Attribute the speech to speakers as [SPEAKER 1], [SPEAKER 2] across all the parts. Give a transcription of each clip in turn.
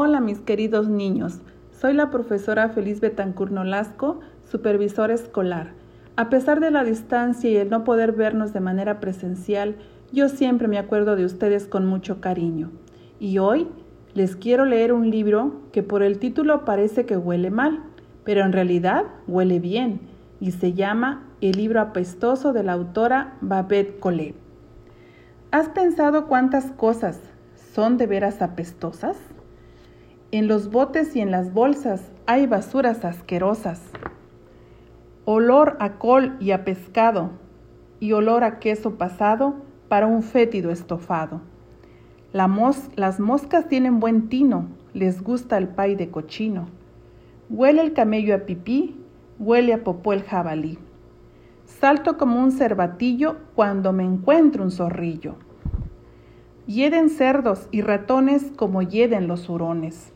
[SPEAKER 1] Hola mis queridos niños, soy la profesora Feliz Betancur Nolasco, supervisora escolar. A pesar de la distancia y el no poder vernos de manera presencial, yo siempre me acuerdo de ustedes con mucho cariño. Y hoy les quiero leer un libro que por el título parece que huele mal, pero en realidad huele bien y se llama El libro apestoso de la autora Babette Collet. ¿Has pensado cuántas cosas son de veras apestosas? En los botes y en las bolsas hay basuras asquerosas. Olor a col y a pescado y olor a queso pasado para un fétido estofado. las moscas tienen buen tino, les gusta el pay de cochino. Huele el camello a pipí, huele a popó el jabalí. Salto como un cervatillo cuando me encuentro un zorrillo. Hieden cerdos y ratones como hieden los hurones.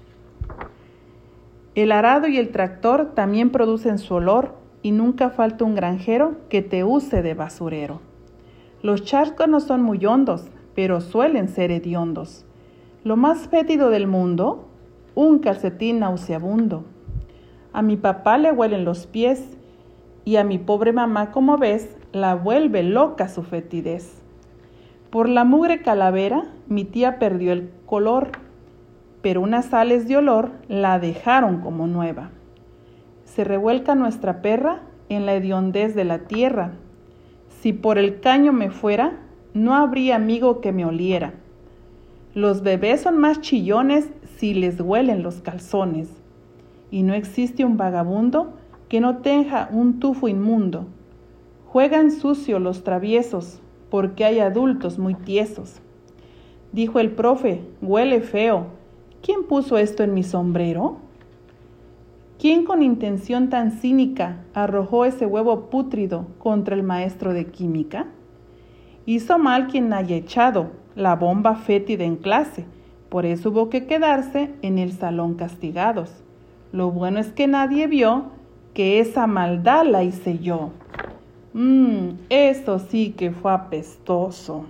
[SPEAKER 1] El arado y el tractor también producen su olor y nunca falta un granjero que te use de basurero. Los charcos no son muy hondos, pero suelen ser hediondos. Lo más fétido del mundo, un calcetín nauseabundo. A mi papá le huelen los pies y a mi pobre mamá, como ves, la vuelve loca su fetidez. Por la mugre calavera, mi tía perdió el color pero unas sales de olor la dejaron como nueva. Se revuelca nuestra perra en la hediondez de la tierra. Si por el caño me fuera, no habría amigo que me oliera. Los bebés son más chillones si les huelen los calzones. Y no existe un vagabundo que no tenga un tufo inmundo. Juegan sucio los traviesos, porque hay adultos muy tiesos. Dijo el profe, huele feo, ¿Quién puso esto en mi sombrero? ¿Quién con intención tan cínica arrojó ese huevo pútrido contra el maestro de química? Hizo mal quien haya echado la bomba fétida en clase, por eso hubo que quedarse en el salón castigados. Lo bueno es que nadie vio que esa maldad la hice yo. Mmm, eso sí que fue apestoso.